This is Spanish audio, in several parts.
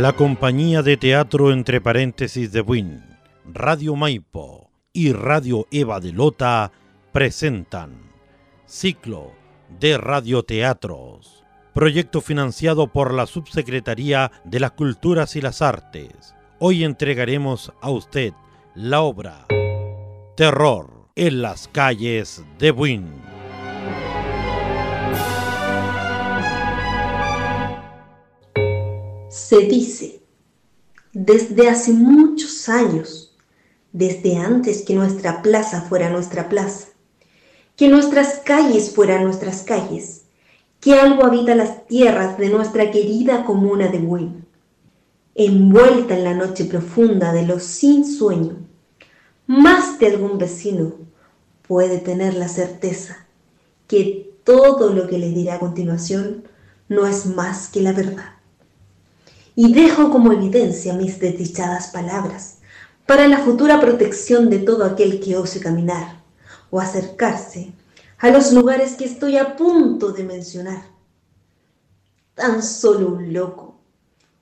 La compañía de teatro entre paréntesis de Win, Radio Maipo y Radio Eva de Lota presentan Ciclo de Radioteatros, proyecto financiado por la Subsecretaría de las Culturas y las Artes. Hoy entregaremos a usted la obra Terror en las calles de Buin. Se dice, desde hace muchos años, desde antes que nuestra plaza fuera nuestra plaza, que nuestras calles fueran nuestras calles, que algo habita las tierras de nuestra querida comuna de Buin, envuelta en la noche profunda de los sin sueño, más de algún vecino puede tener la certeza que todo lo que le dirá a continuación no es más que la verdad. Y dejo como evidencia mis desdichadas palabras para la futura protección de todo aquel que ose caminar o acercarse a los lugares que estoy a punto de mencionar. Tan solo un loco,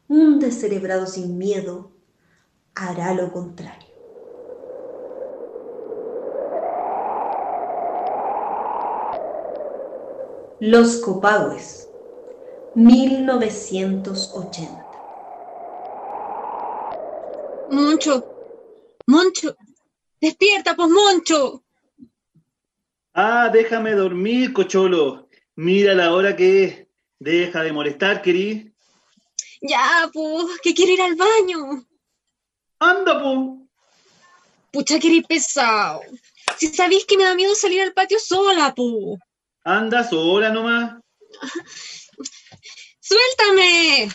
un descerebrado sin miedo, hará lo contrario. Los Copagües, 1980. Moncho, Moncho, despierta, pues Moncho. Ah, déjame dormir, cocholo. Mira la hora que es. Deja de molestar, querí. Ya, pues, que quiero ir al baño. Anda, pues. Pucha, querí pesado. Si sabéis que me da miedo salir al patio sola, pu. Anda sola nomás. ¡Suéltame!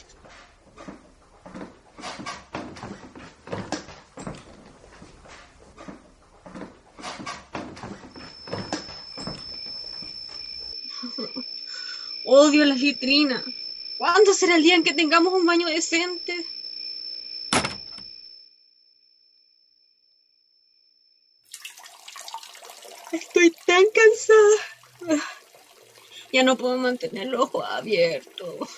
Odio las litrinas. ¿Cuándo será el día en que tengamos un baño decente? Estoy tan cansada. Ya no puedo mantener los ojos abiertos.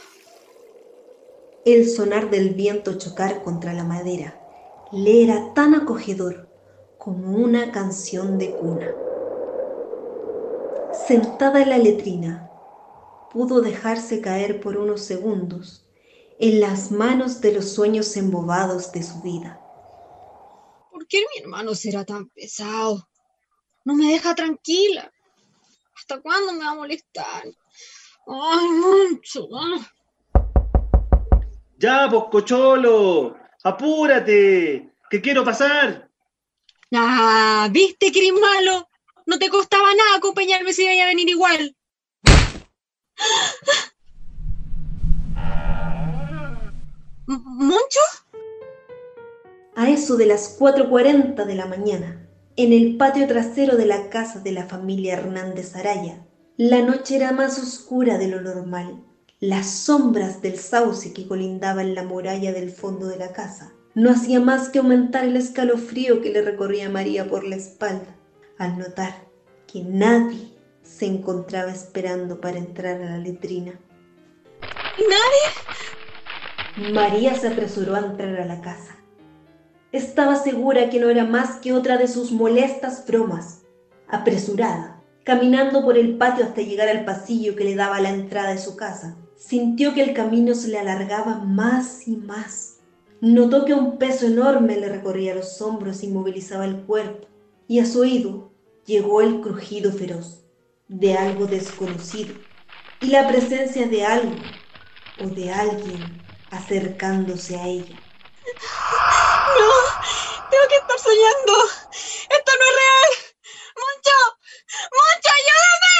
El sonar del viento chocar contra la madera le era tan acogedor como una canción de cuna. Sentada en la letrina, pudo dejarse caer por unos segundos en las manos de los sueños embobados de su vida. ¿Por qué mi hermano será tan pesado? No me deja tranquila. ¿Hasta cuándo me va a molestar? Ay, mucho. Ya, pues, cocholo. Apúrate, que quiero pasar. Ah, ¿viste que eres malo? No te costaba nada acompañarme si iba a venir igual. ¿Moncho? A eso de las 4.40 de la mañana, en el patio trasero de la casa de la familia Hernández Araya, la noche era más oscura de lo normal. Las sombras del sauce que colindaba en la muralla del fondo de la casa no hacía más que aumentar el escalofrío que le recorría María por la espalda al notar que nadie se encontraba esperando para entrar a la letrina. ¿Nadie? María se apresuró a entrar a la casa. Estaba segura que no era más que otra de sus molestas bromas. Apresurada, caminando por el patio hasta llegar al pasillo que le daba la entrada de su casa, sintió que el camino se le alargaba más y más. Notó que un peso enorme le recorría los hombros y movilizaba el cuerpo, y a su oído llegó el crujido feroz de algo desconocido y la presencia de algo o de alguien acercándose a ella. No, tengo que estar soñando. Esto no es real. Moncho, Moncho, ayúdame.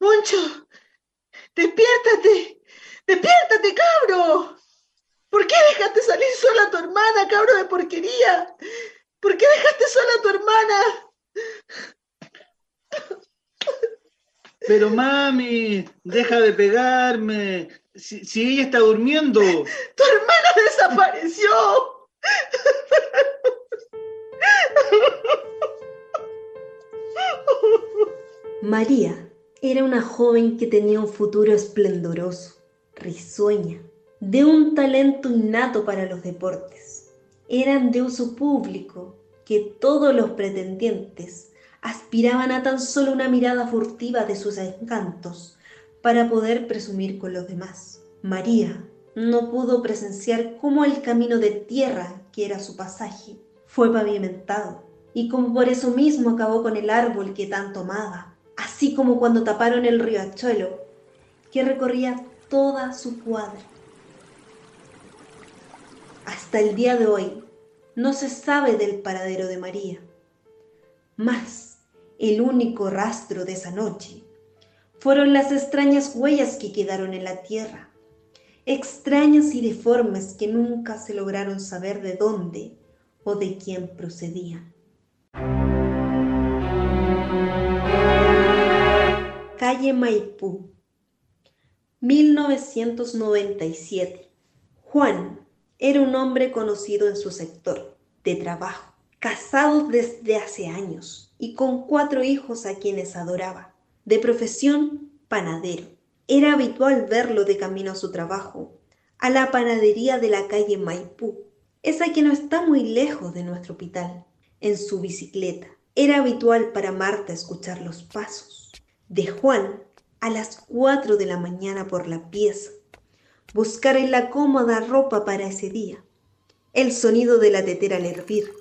Moncho, despiértate, despiértate, cabro. ¿Por qué dejaste salir sola a tu hermana, cabro de porquería? ¿Por qué dejaste sola a tu hermana? Pero mami, deja de pegarme. Si, si ella está durmiendo. Tu hermana desapareció. María era una joven que tenía un futuro esplendoroso, risueña, de un talento innato para los deportes. Eran de uso público que todos los pretendientes aspiraban a tan solo una mirada furtiva de sus encantos para poder presumir con los demás. María no pudo presenciar cómo el camino de tierra, que era su pasaje, fue pavimentado, y como por eso mismo acabó con el árbol que tanto amaba, así como cuando taparon el riachuelo, que recorría toda su cuadra. Hasta el día de hoy no se sabe del paradero de María, mas el único rastro de esa noche fueron las extrañas huellas que quedaron en la tierra, extrañas y deformes que nunca se lograron saber de dónde o de quién procedían. Calle Maipú, 1997. Juan era un hombre conocido en su sector de trabajo, casado desde hace años y con cuatro hijos a quienes adoraba de profesión panadero. Era habitual verlo de camino a su trabajo, a la panadería de la calle Maipú, esa que no está muy lejos de nuestro hospital, en su bicicleta. Era habitual para Marta escuchar los pasos de Juan a las 4 de la mañana por la pieza, buscar en la cómoda ropa para ese día, el sonido de la tetera al hervir,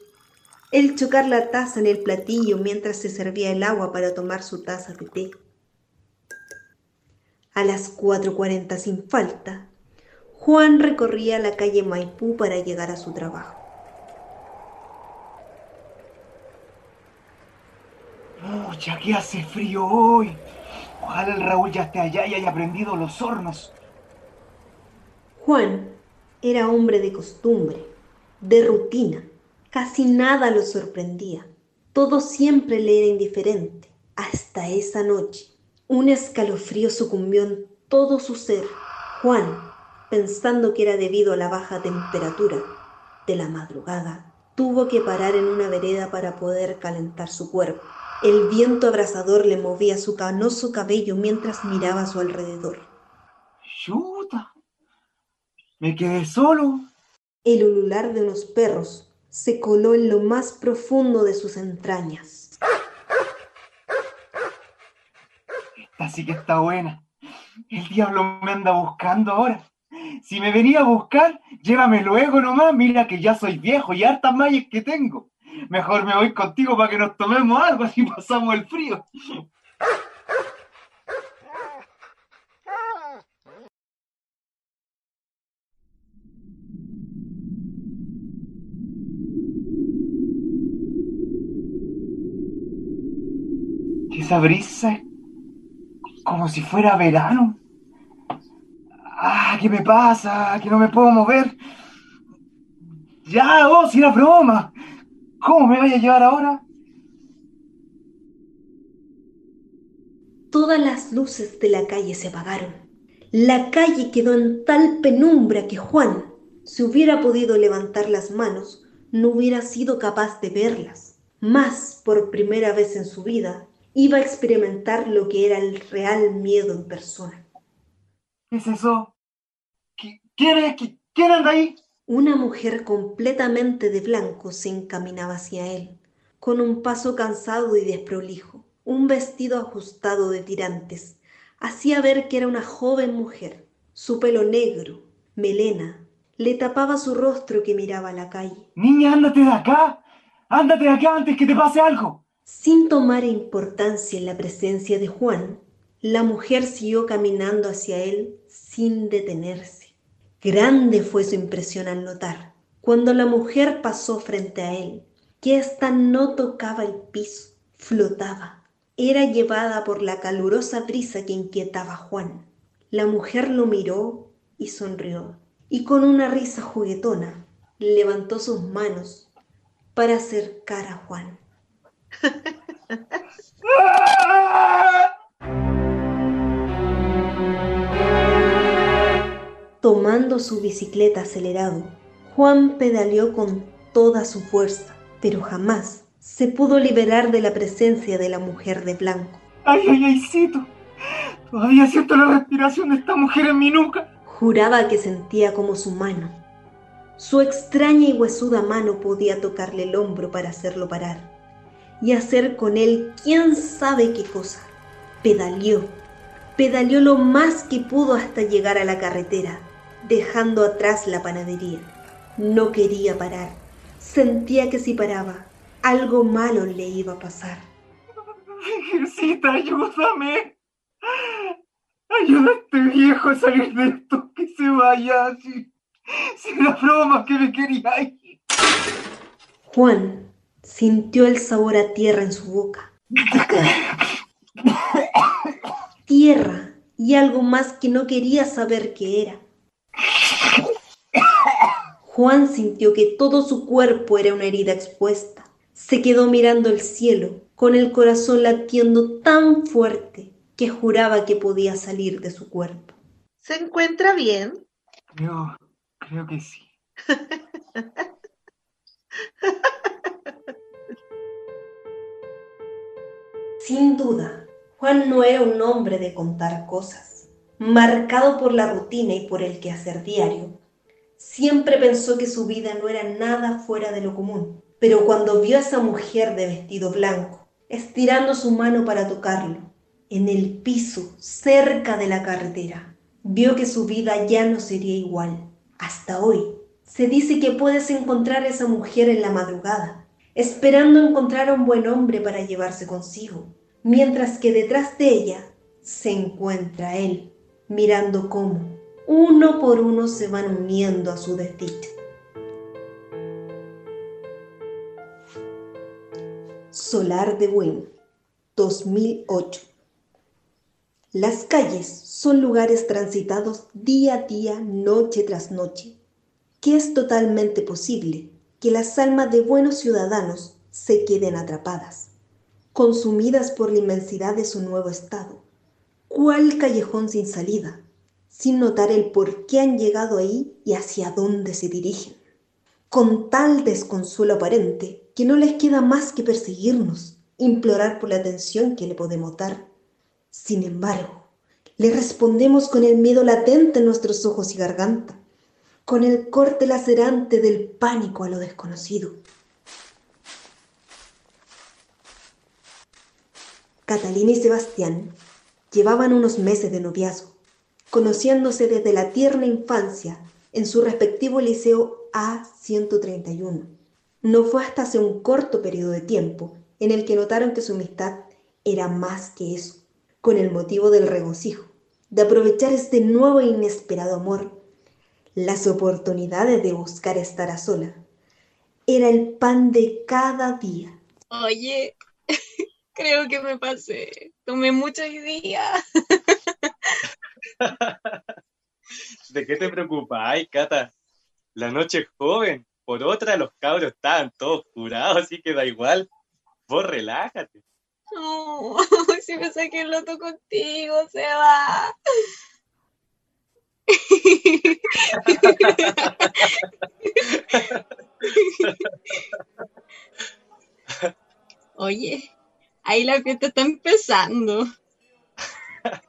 el chocar la taza en el platillo mientras se servía el agua para tomar su taza de té. A las 4.40 sin falta, Juan recorría la calle Maipú para llegar a su trabajo. Mucha que hace frío hoy. Ojalá el Raúl ya esté allá y haya prendido los hornos. Juan era hombre de costumbre, de rutina Casi nada lo sorprendía. Todo siempre le era indiferente. Hasta esa noche, un escalofrío sucumbió en todo su ser. Juan, pensando que era debido a la baja temperatura de la madrugada, tuvo que parar en una vereda para poder calentar su cuerpo. El viento abrasador le movía su canoso cabello mientras miraba a su alrededor. ¡Chuta! Me quedé solo. El ulular de unos perros se coló en lo más profundo de sus entrañas. Esta sí que está buena. El diablo me anda buscando ahora. Si me venía a buscar, llévame luego nomás. Mira que ya soy viejo y hartas mallas que tengo. Mejor me voy contigo para que nos tomemos algo, así pasamos el frío. Esa brisa como si fuera verano. Ah, ¿qué me pasa? Que no me puedo mover. Ya, oh, si era broma. ¿Cómo me voy a llevar ahora? Todas las luces de la calle se apagaron. La calle quedó en tal penumbra que Juan, si hubiera podido levantar las manos, no hubiera sido capaz de verlas. Más por primera vez en su vida, iba a experimentar lo que era el real miedo en persona. ¿Qué es eso? ¿Quién, es? ¿Quién anda ahí? Una mujer completamente de blanco se encaminaba hacia él, con un paso cansado y desprolijo. Un vestido ajustado de tirantes hacía ver que era una joven mujer. Su pelo negro, melena, le tapaba su rostro que miraba a la calle. Niña, ándate de acá. Ándate de acá antes que te pase algo. Sin tomar importancia en la presencia de Juan, la mujer siguió caminando hacia él sin detenerse. Grande fue su impresión al notar, cuando la mujer pasó frente a él, que ésta no tocaba el piso, flotaba. Era llevada por la calurosa brisa que inquietaba a Juan. La mujer lo miró y sonrió, y con una risa juguetona levantó sus manos para acercar a Juan. Tomando su bicicleta acelerado, Juan pedaleó con toda su fuerza, pero jamás se pudo liberar de la presencia de la mujer de blanco. Ay, ay, aycito. Todavía siento la respiración de esta mujer en mi nuca. Juraba que sentía como su mano. Su extraña y huesuda mano podía tocarle el hombro para hacerlo parar y hacer con él quién sabe qué cosa. Pedaleó, pedaleó lo más que pudo hasta llegar a la carretera, dejando atrás la panadería. No quería parar. Sentía que si paraba, algo malo le iba a pasar. Virgencita, ayúdame. Ayuda a este viejo a salir de esto, que se vaya así. Sin la broma que me quería Juan sintió el sabor a tierra en su boca. Tierra y algo más que no quería saber qué era. Juan sintió que todo su cuerpo era una herida expuesta. Se quedó mirando el cielo, con el corazón latiendo tan fuerte que juraba que podía salir de su cuerpo. ¿Se encuentra bien? Creo, creo que sí. Sin duda, Juan no era un hombre de contar cosas. Marcado por la rutina y por el quehacer diario, siempre pensó que su vida no era nada fuera de lo común. Pero cuando vio a esa mujer de vestido blanco, estirando su mano para tocarlo, en el piso, cerca de la carretera, vio que su vida ya no sería igual. Hasta hoy, se dice que puedes encontrar a esa mujer en la madrugada, esperando encontrar a un buen hombre para llevarse consigo, mientras que detrás de ella se encuentra él, mirando cómo, uno por uno, se van uniendo a su desdicha. Solar de Wynn, 2008. Las calles son lugares transitados día a día, noche tras noche, que es totalmente posible que las almas de buenos ciudadanos se queden atrapadas, consumidas por la inmensidad de su nuevo estado. ¿Cuál callejón sin salida? Sin notar el por qué han llegado ahí y hacia dónde se dirigen. Con tal desconsuelo aparente que no les queda más que perseguirnos, implorar por la atención que le podemos dar. Sin embargo, le respondemos con el miedo latente en nuestros ojos y garganta con el corte lacerante del pánico a lo desconocido. Catalina y Sebastián llevaban unos meses de noviazgo, conociéndose desde la tierna infancia en su respectivo liceo A131. No fue hasta hace un corto periodo de tiempo en el que notaron que su amistad era más que eso, con el motivo del regocijo, de aprovechar este nuevo e inesperado amor las oportunidades de buscar estar a sola. Era el pan de cada día. Oye, creo que me pasé. Tomé mucho hoy día. ¿De qué te preocupas, ay, Cata? La noche es joven. Por otra, los cabros estaban todos curados, así que da igual. Vos relájate. No, si me saqué el loto contigo, se va. Oye, ahí la fiesta está empezando.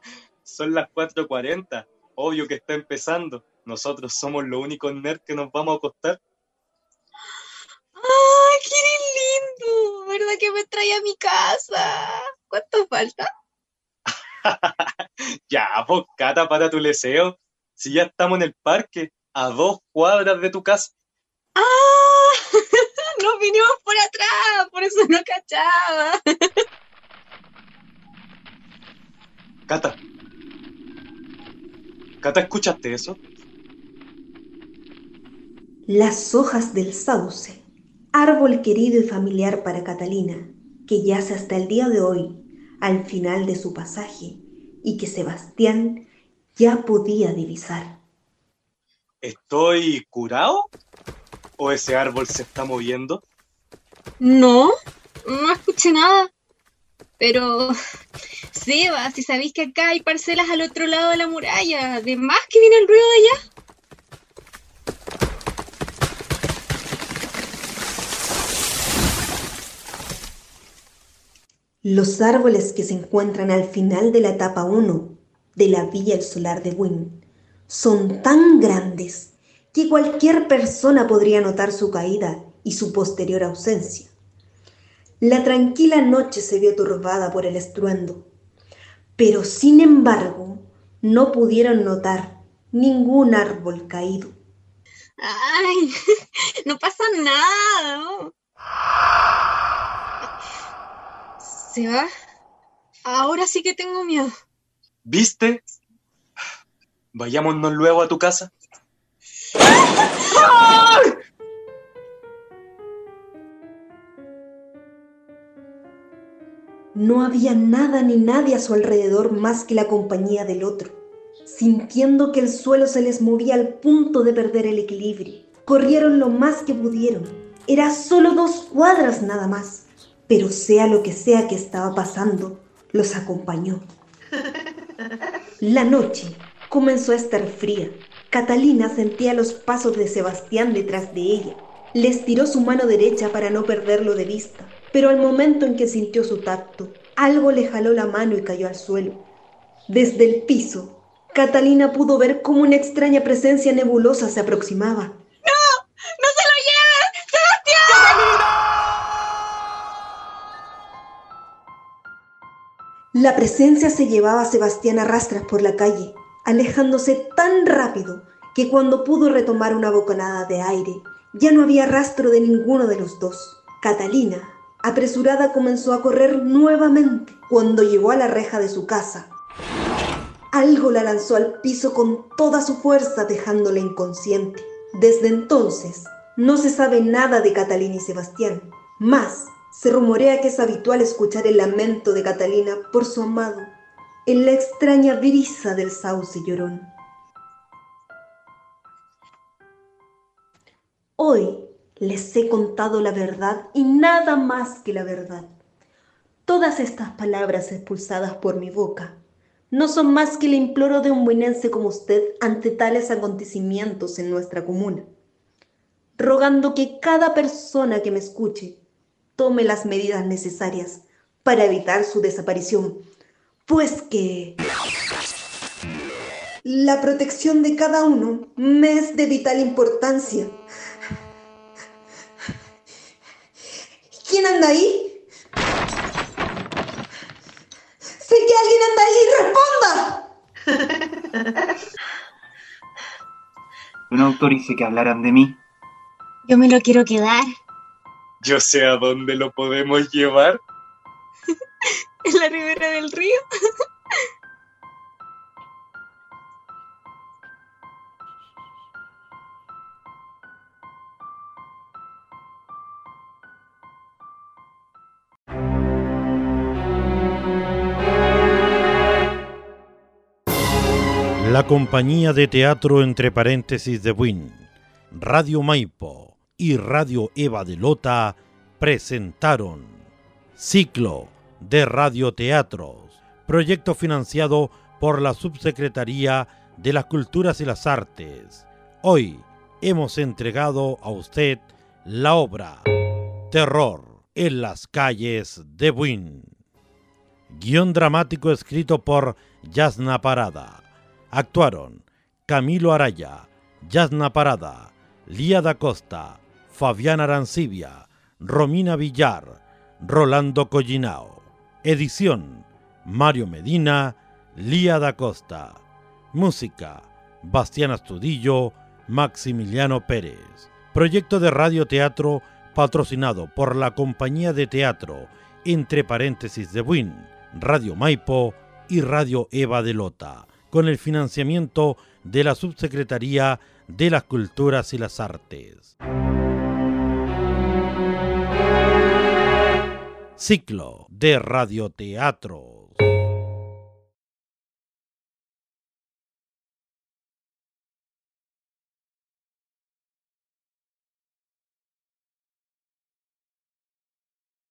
Son las 4.40. Obvio que está empezando. Nosotros somos los únicos nerds que nos vamos a acostar. ¡Ay, qué lindo! ¿Verdad que me trae a mi casa? ¿Cuánto falta? ya, pues, Cata, para tu leseo. Si ya estamos en el parque, a dos cuadras de tu casa. ¡Ah! Nos vinimos por atrás, por eso no cachaba. Cata. Cata, ¿escuchaste eso? Las hojas del sauce, árbol querido y familiar para Catalina, que yace hasta el día de hoy, al final de su pasaje, y que Sebastián ya podía divisar. ¿Estoy curado? ¿O ese árbol se está moviendo? No, no escuché nada. Pero, Seba, si sabéis que acá hay parcelas al otro lado de la muralla, además que viene el ruido de allá. Los árboles que se encuentran al final de la etapa 1 de la Villa El Solar de Wynn son tan grandes que cualquier persona podría notar su caída y su posterior ausencia. La tranquila noche se vio turbada por el estruendo, pero sin embargo no pudieron notar ningún árbol caído. Ay, no pasa nada. ¿Se va? Ahora sí que tengo miedo. ¿Viste? Vayámonos luego a tu casa. No había nada ni nadie a su alrededor más que la compañía del otro. Sintiendo que el suelo se les movía al punto de perder el equilibrio, corrieron lo más que pudieron. Era solo dos cuadras nada más, pero sea lo que sea que estaba pasando, los acompañó. La noche comenzó a estar fría. Catalina sentía los pasos de Sebastián detrás de ella. Le estiró su mano derecha para no perderlo de vista, pero al momento en que sintió su tacto, algo le jaló la mano y cayó al suelo. Desde el piso, Catalina pudo ver cómo una extraña presencia nebulosa se aproximaba. ¡No! ¡No se lo lleves! ¡Sebastián! La presencia se llevaba a Sebastián a rastras por la calle, alejándose tan rápido que cuando pudo retomar una bocanada de aire, ya no había rastro de ninguno de los dos. Catalina, apresurada, comenzó a correr nuevamente. Cuando llegó a la reja de su casa, algo la lanzó al piso con toda su fuerza, dejándola inconsciente. Desde entonces, no se sabe nada de Catalina y Sebastián. Más, se rumorea que es habitual escuchar el lamento de Catalina por su amado en la extraña brisa del sauce llorón. Hoy les he contado la verdad y nada más que la verdad. Todas estas palabras expulsadas por mi boca no son más que el imploro de un buenense como usted ante tales acontecimientos en nuestra comuna, rogando que cada persona que me escuche tome las medidas necesarias para evitar su desaparición, pues que la protección de cada uno me es de vital importancia. ¿Quién anda ahí? Sé que alguien anda ahí, responda. No autorice que hablaran de mí. Yo me lo quiero quedar. Yo sé a dónde lo podemos llevar. La ribera del río. La compañía de teatro entre paréntesis de Win, Radio Maipo y Radio Eva de Lota presentaron Ciclo de Radioteatros, proyecto financiado por la Subsecretaría de las Culturas y las Artes. Hoy hemos entregado a usted la obra Terror en las calles de Buin. Guión dramático escrito por Yasna Parada. Actuaron Camilo Araya, Yasna Parada, Lía da Costa, Fabián Arancibia, Romina Villar, Rolando Collinao. Edición Mario Medina, Lía da Costa. Música Bastián Astudillo, Maximiliano Pérez. Proyecto de radioteatro patrocinado por la compañía de teatro entre paréntesis de Win, Radio Maipo y Radio Eva de Lota, con el financiamiento de la Subsecretaría de las Culturas y las Artes. Ciclo de radioteatro.